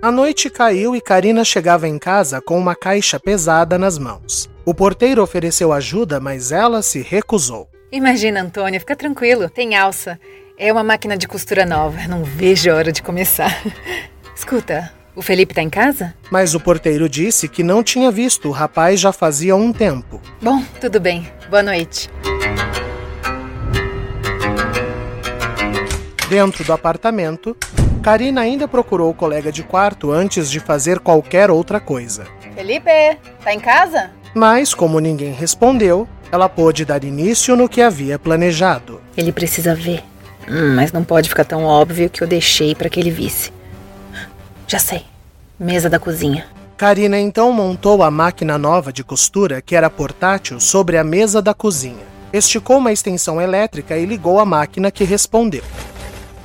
[SPEAKER 1] A noite caiu e Karina chegava em casa com uma caixa pesada nas mãos. O porteiro ofereceu ajuda, mas ela se recusou.
[SPEAKER 17] Imagina, Antônia, fica tranquilo, tem alça. É uma máquina de costura nova, não vejo a hora de começar. Escuta, o Felipe tá em casa?
[SPEAKER 1] Mas o porteiro disse que não tinha visto o rapaz já fazia um tempo.
[SPEAKER 17] Bom, tudo bem. Boa noite.
[SPEAKER 1] Dentro do apartamento, Karina ainda procurou o colega de quarto antes de fazer qualquer outra coisa.
[SPEAKER 17] Felipe, tá em casa?
[SPEAKER 1] Mas, como ninguém respondeu, ela pôde dar início no que havia planejado.
[SPEAKER 17] Ele precisa ver. Hum, mas não pode ficar tão óbvio que eu deixei para que ele visse. Já sei. Mesa da cozinha.
[SPEAKER 1] Karina então montou a máquina nova de costura, que era portátil, sobre a mesa da cozinha. Esticou uma extensão elétrica e ligou a máquina que respondeu.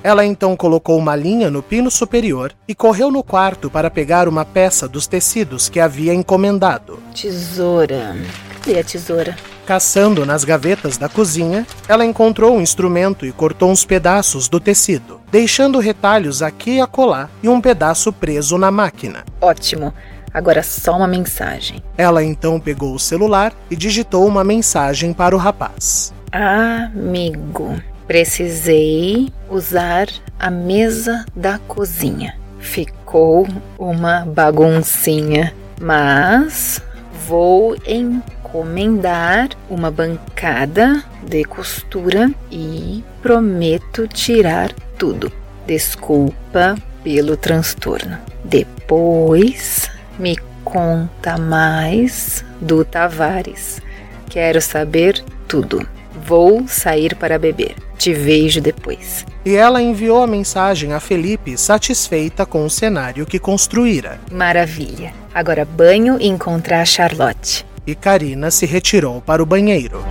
[SPEAKER 1] Ela então colocou uma linha no pino superior e correu no quarto para pegar uma peça dos tecidos que havia encomendado.
[SPEAKER 17] Tesoura. Cadê a tesoura?
[SPEAKER 1] Caçando nas gavetas da cozinha, ela encontrou um instrumento e cortou uns pedaços do tecido, deixando retalhos aqui e acolá e um pedaço preso na máquina.
[SPEAKER 17] Ótimo. Agora só uma mensagem.
[SPEAKER 1] Ela então pegou o celular e digitou uma mensagem para o rapaz.
[SPEAKER 17] Amigo. Precisei usar a mesa da cozinha. Ficou uma baguncinha, mas vou encomendar uma bancada de costura e prometo tirar tudo. Desculpa pelo transtorno. Depois me conta mais do Tavares. Quero saber tudo. Vou sair para beber. Te vejo depois.
[SPEAKER 1] E ela enviou a mensagem a Felipe, satisfeita com o cenário que construíra.
[SPEAKER 17] Maravilha. Agora banho e encontrar a Charlotte.
[SPEAKER 1] E Karina se retirou para o banheiro.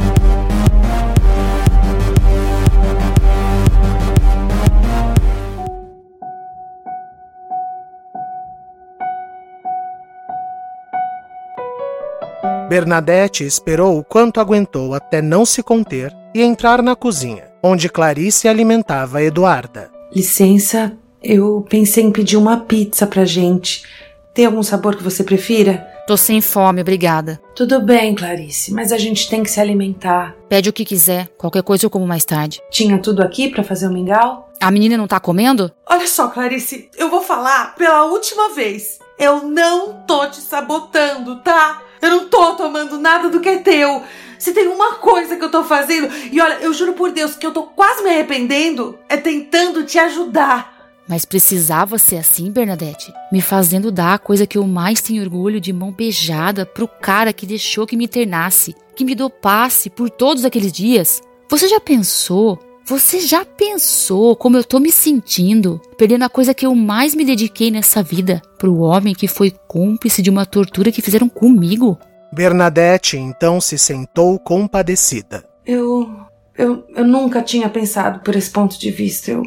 [SPEAKER 1] Bernadette esperou o quanto aguentou até não se conter e entrar na cozinha, onde Clarice alimentava Eduarda.
[SPEAKER 11] Licença, eu pensei em pedir uma pizza pra gente. Tem algum sabor que você prefira?
[SPEAKER 15] Tô sem fome, obrigada.
[SPEAKER 11] Tudo bem, Clarice, mas a gente tem que se alimentar.
[SPEAKER 15] Pede o que quiser, qualquer coisa eu como mais tarde.
[SPEAKER 11] Tinha tudo aqui pra fazer o mingau?
[SPEAKER 15] A menina não tá comendo?
[SPEAKER 11] Olha só, Clarice, eu vou falar pela última vez. Eu não tô te sabotando, tá? Eu não tô tomando nada do que é teu. Se tem uma coisa que eu tô fazendo, e olha, eu juro por Deus que eu tô quase me arrependendo, é tentando te ajudar.
[SPEAKER 15] Mas precisava ser assim, Bernadette? Me fazendo dar a coisa que eu mais tenho orgulho de mão beijada pro cara que deixou que me internasse, que me dopasse por todos aqueles dias. Você já pensou? Você já pensou como eu tô me sentindo, perdendo a coisa que eu mais me dediquei nessa vida pro homem que foi cúmplice de uma tortura que fizeram comigo?
[SPEAKER 1] Bernadette então se sentou compadecida.
[SPEAKER 11] Eu. Eu, eu nunca tinha pensado por esse ponto de vista. Eu.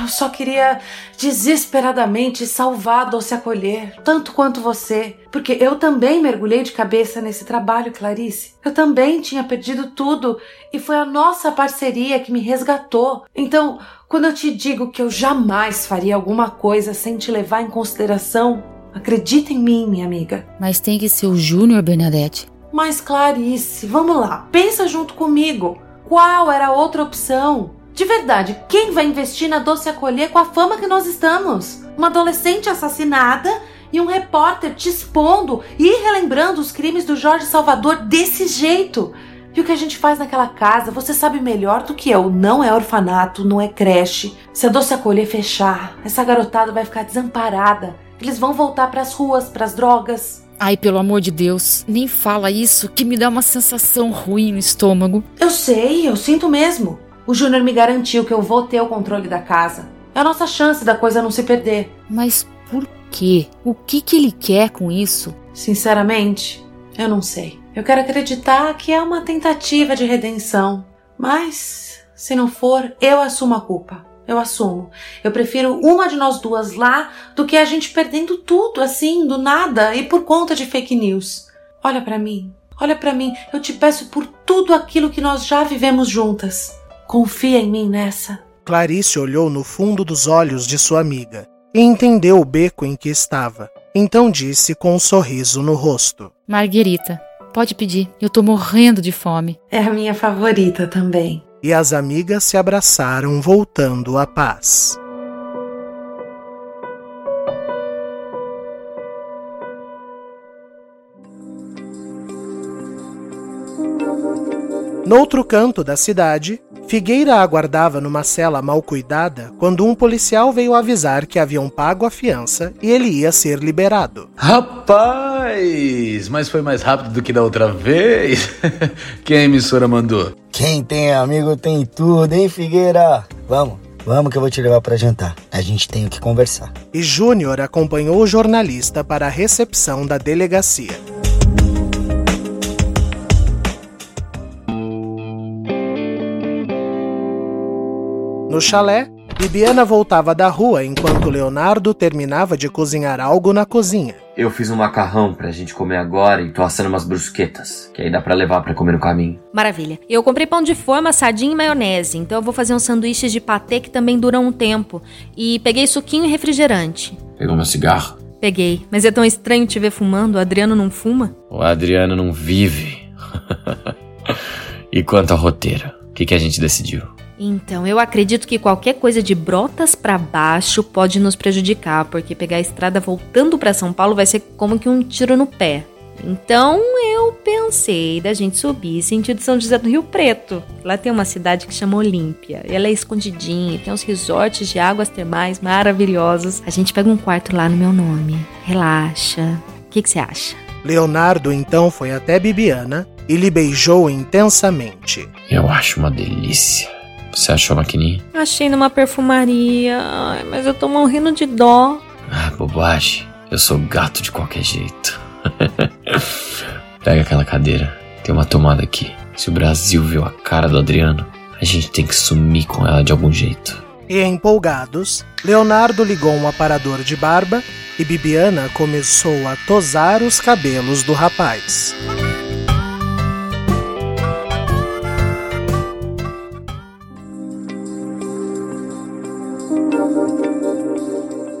[SPEAKER 11] Eu só queria desesperadamente salvar Doce Acolher, tanto quanto você. Porque eu também mergulhei de cabeça nesse trabalho, Clarice. Eu também tinha perdido tudo e foi a nossa parceria que me resgatou. Então, quando eu te digo que eu jamais faria alguma coisa sem te levar em consideração, acredita em mim, minha amiga.
[SPEAKER 15] Mas tem que ser o Júnior, Bernadette.
[SPEAKER 11] Mas, Clarice, vamos lá, pensa junto comigo. Qual era a outra opção? De verdade, quem vai investir na Doce Acolher com a fama que nós estamos? Uma adolescente assassinada e um repórter te expondo e relembrando os crimes do Jorge Salvador desse jeito. E o que a gente faz naquela casa, você sabe melhor do que eu. Não é orfanato, não é creche. Se a Doce Acolher fechar, essa garotada vai ficar desamparada. Eles vão voltar para as ruas, para as drogas.
[SPEAKER 15] Ai, pelo amor de Deus, nem fala isso que me dá uma sensação ruim no estômago.
[SPEAKER 11] Eu sei, eu sinto mesmo. O Júnior me garantiu que eu vou ter o controle da casa. É a nossa chance da coisa não se perder.
[SPEAKER 15] Mas por quê? O que, que ele quer com isso?
[SPEAKER 11] Sinceramente, eu não sei. Eu quero acreditar que é uma tentativa de redenção. Mas, se não for, eu assumo a culpa. Eu assumo. Eu prefiro uma de nós duas lá do que a gente perdendo tudo assim, do nada e por conta de fake news. Olha para mim. Olha para mim. Eu te peço por tudo aquilo que nós já vivemos juntas. Confia em mim nessa.
[SPEAKER 1] Clarice olhou no fundo dos olhos de sua amiga e entendeu o beco em que estava. Então disse com um sorriso no rosto:
[SPEAKER 15] Marguerita, pode pedir, eu tô morrendo de fome.
[SPEAKER 11] É a minha favorita também.
[SPEAKER 1] E as amigas se abraçaram, voltando à paz. Noutro canto da cidade, Figueira aguardava numa cela mal cuidada quando um policial veio avisar que haviam pago a fiança e ele ia ser liberado.
[SPEAKER 8] Rapaz, mas foi mais rápido do que da outra vez. Quem a emissora mandou?
[SPEAKER 18] Quem tem amigo tem tudo, hein, Figueira? Vamos. Vamos que eu vou te levar para jantar. A gente tem o que conversar.
[SPEAKER 1] E Júnior acompanhou o jornalista para a recepção da delegacia. No chalé, Bibiana voltava da rua enquanto Leonardo terminava de cozinhar algo na cozinha.
[SPEAKER 12] Eu fiz um macarrão pra gente comer agora e tô assando umas brusquetas, que aí dá pra levar pra comer no caminho.
[SPEAKER 10] Maravilha. Eu comprei pão de forma, sardinha e maionese, então eu vou fazer uns sanduíches de patê que também duram um tempo. E peguei suquinho e refrigerante.
[SPEAKER 12] Pegou meu cigarro?
[SPEAKER 10] Peguei, mas é tão estranho te ver fumando, o Adriano não fuma?
[SPEAKER 12] O Adriano não vive. e quanto ao roteiro, o que, que a gente decidiu?
[SPEAKER 10] Então, eu acredito que qualquer coisa de brotas para baixo pode nos prejudicar, porque pegar a estrada voltando para São Paulo vai ser como que um tiro no pé. Então, eu pensei da gente subir sentido São José do Rio Preto. Lá tem uma cidade que chama Olímpia. Ela é escondidinha, tem uns resorts de águas termais maravilhosos. A gente pega um quarto lá no meu nome. Relaxa. O que você acha?
[SPEAKER 1] Leonardo então foi até Bibiana e lhe beijou intensamente.
[SPEAKER 12] Eu acho uma delícia. Você achou a maquininha?
[SPEAKER 10] Achei numa perfumaria, Ai, mas eu tô morrendo de dó.
[SPEAKER 12] Ah, bobagem. Eu sou gato de qualquer jeito. Pega aquela cadeira. Tem uma tomada aqui. Se o Brasil viu a cara do Adriano, a gente tem que sumir com ela de algum jeito.
[SPEAKER 1] E empolgados, Leonardo ligou um aparador de barba e Bibiana começou a tosar os cabelos do rapaz.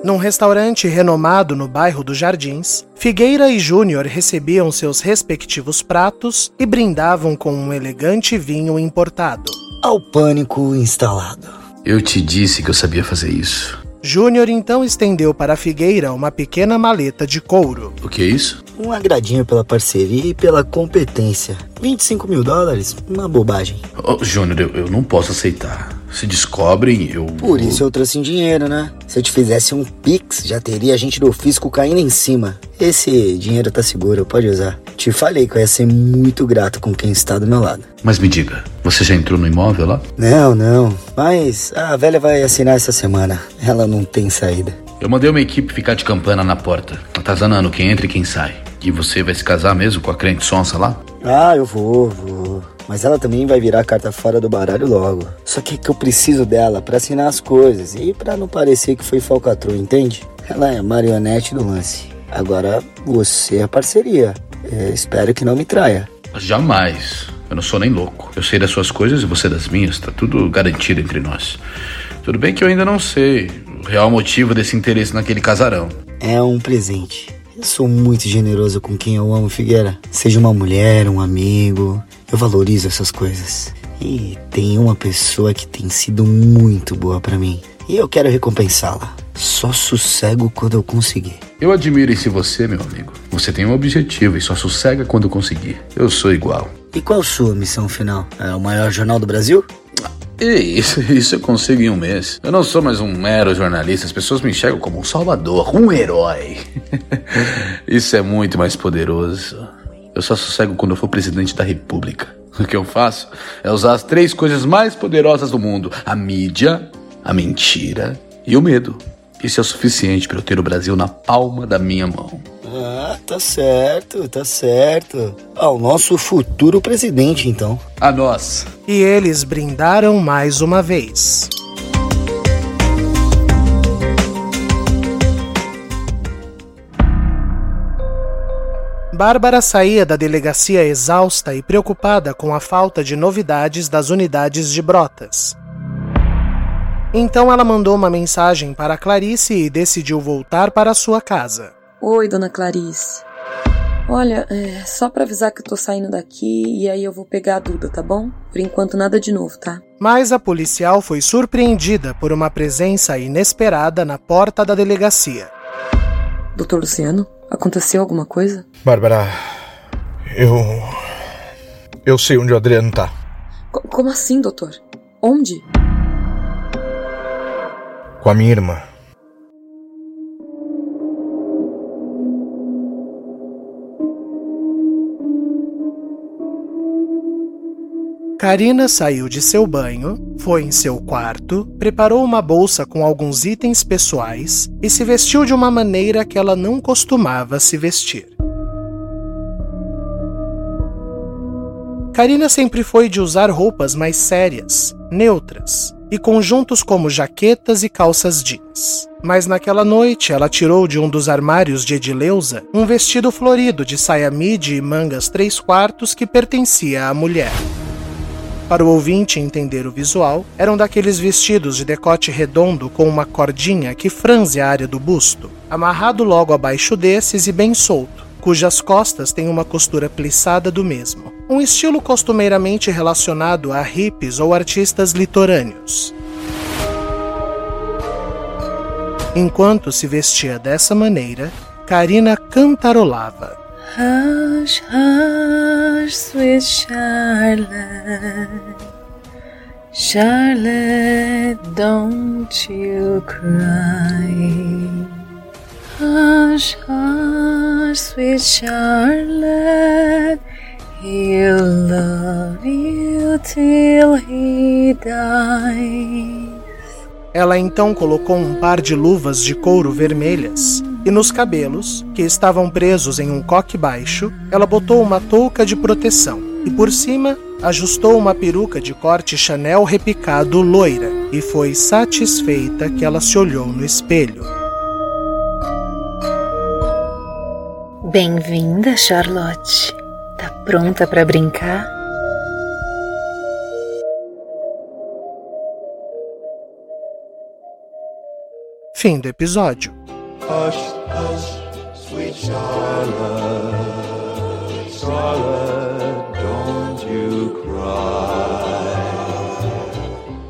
[SPEAKER 1] Num restaurante renomado no bairro dos Jardins, Figueira e Júnior recebiam seus respectivos pratos e brindavam com um elegante vinho importado.
[SPEAKER 18] Ao pânico instalado.
[SPEAKER 8] Eu te disse que eu sabia fazer isso.
[SPEAKER 1] Júnior então estendeu para Figueira uma pequena maleta de couro.
[SPEAKER 8] O que é isso?
[SPEAKER 18] Um agradinho pela parceria e pela competência. 25 mil dólares? Uma bobagem.
[SPEAKER 8] Oh, Júnior, eu, eu não posso aceitar. Se descobrem, eu.
[SPEAKER 18] Por isso eu trouxe em dinheiro, né? Se eu te fizesse um pix, já teria gente do fisco caindo em cima. Esse dinheiro tá seguro, pode usar. Te falei que eu ia ser muito grato com quem está do meu lado.
[SPEAKER 8] Mas me diga, você já entrou no imóvel lá?
[SPEAKER 18] Não, não. Mas a velha vai assinar essa semana. Ela não tem saída.
[SPEAKER 8] Eu mandei uma equipe ficar de campana na porta, atazanando quem entra e quem sai. E você vai se casar mesmo com a crente sonsa lá?
[SPEAKER 18] Ah, eu vou, vou. Mas ela também vai virar carta fora do baralho logo. Só que é que eu preciso dela para assinar as coisas e para não parecer que foi falcatrua, entende? Ela é marionete do lance. Agora você é a parceria. É, espero que não me traia.
[SPEAKER 8] Jamais. Eu não sou nem louco. Eu sei das suas coisas e você das minhas. Tá tudo garantido entre nós. Tudo bem que eu ainda não sei o real motivo desse interesse naquele casarão.
[SPEAKER 18] É um presente. Eu sou muito generoso com quem eu amo, Figueira. Seja uma mulher, um amigo. Eu valorizo essas coisas. E tem uma pessoa que tem sido muito boa para mim. E eu quero recompensá-la. Só sossego quando eu conseguir.
[SPEAKER 8] Eu admiro em si você, meu amigo. Você tem um objetivo e só sossega quando conseguir. Eu sou igual.
[SPEAKER 18] E qual sua missão final? É o maior jornal do Brasil?
[SPEAKER 8] E isso, isso eu consigo em um mês. Eu não sou mais um mero jornalista, as pessoas me enxergam como um salvador, um herói. isso é muito mais poderoso. Eu só sossego quando eu for presidente da república. O que eu faço é usar as três coisas mais poderosas do mundo: a mídia, a mentira e o medo. Isso é o suficiente para eu ter o Brasil na palma da minha mão.
[SPEAKER 18] Ah, tá certo, tá certo. Ah, o nosso futuro presidente, então.
[SPEAKER 8] A nós.
[SPEAKER 1] E eles brindaram mais uma vez. Bárbara saía da delegacia exausta e preocupada com a falta de novidades das unidades de Brotas. Então ela mandou uma mensagem para Clarice e decidiu voltar para sua casa.
[SPEAKER 3] Oi, dona Clarice. Olha, é só para avisar que eu tô saindo daqui e aí eu vou pegar a Duda, tá bom? Por enquanto nada de novo, tá?
[SPEAKER 1] Mas a policial foi surpreendida por uma presença inesperada na porta da delegacia.
[SPEAKER 3] Doutor Luciano, aconteceu alguma coisa?
[SPEAKER 16] Bárbara, eu. Eu sei onde o Adriano tá.
[SPEAKER 3] C como assim, doutor? Onde?
[SPEAKER 16] Com a minha irmã.
[SPEAKER 1] Karina saiu de seu banho, foi em seu quarto, preparou uma bolsa com alguns itens pessoais e se vestiu de uma maneira que ela não costumava se vestir. Karina sempre foi de usar roupas mais sérias, neutras, e conjuntos como jaquetas e calças jeans. Mas naquela noite ela tirou de um dos armários de Edileuza um vestido florido de saia midi e mangas três quartos que pertencia à mulher. Para o ouvinte entender o visual, eram daqueles vestidos de decote redondo com uma cordinha que franze a área do busto, amarrado logo abaixo desses e bem solto, cujas costas têm uma costura plissada do mesmo. Um estilo costumeiramente relacionado a hippies ou artistas litorâneos. Enquanto se vestia dessa maneira, Karina cantarolava.
[SPEAKER 19] Hush, hush, sweet Charlotte. Charlotte, don't you cry. Hush, hush, sweet Charlotte. He'll love you till he dies.
[SPEAKER 1] Ela então colocou um par de luvas de couro vermelhas e nos cabelos, que estavam presos em um coque baixo, ela botou uma touca de proteção e por cima ajustou uma peruca de corte Chanel repicado loira. e foi satisfeita que ela se olhou no espelho.
[SPEAKER 17] Bem-vinda, Charlotte. Tá pronta para brincar?
[SPEAKER 1] Fim do episódio.
[SPEAKER 9] Hush, hush, sweet Charlotte, Charlotte, don't you cry.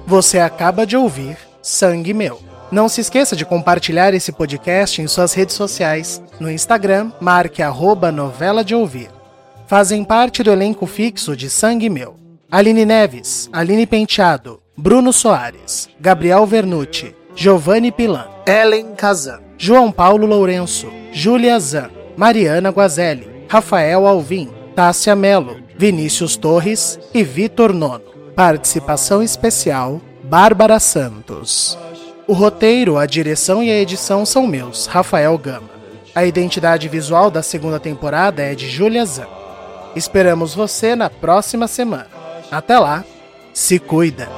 [SPEAKER 1] Você acaba de ouvir Sangue Meu. Não se esqueça de compartilhar esse podcast em suas redes sociais. No Instagram, marque arroba novela de ouvir. Fazem parte do elenco fixo de Sangue Meu. Aline Neves, Aline Penteado, Bruno Soares, Gabriel Vernucci, Giovanni Pilan, Ellen Kazan, João Paulo Lourenço, Júlia Zan, Mariana Guazelli, Rafael Alvim, Tássia Melo, Vinícius Torres e Vitor Nono. Participação especial, Bárbara Santos. O roteiro, a direção e a edição são meus, Rafael Gama. A identidade visual da segunda temporada é de Júlia Zan. Esperamos você na próxima semana. Até lá, se cuida!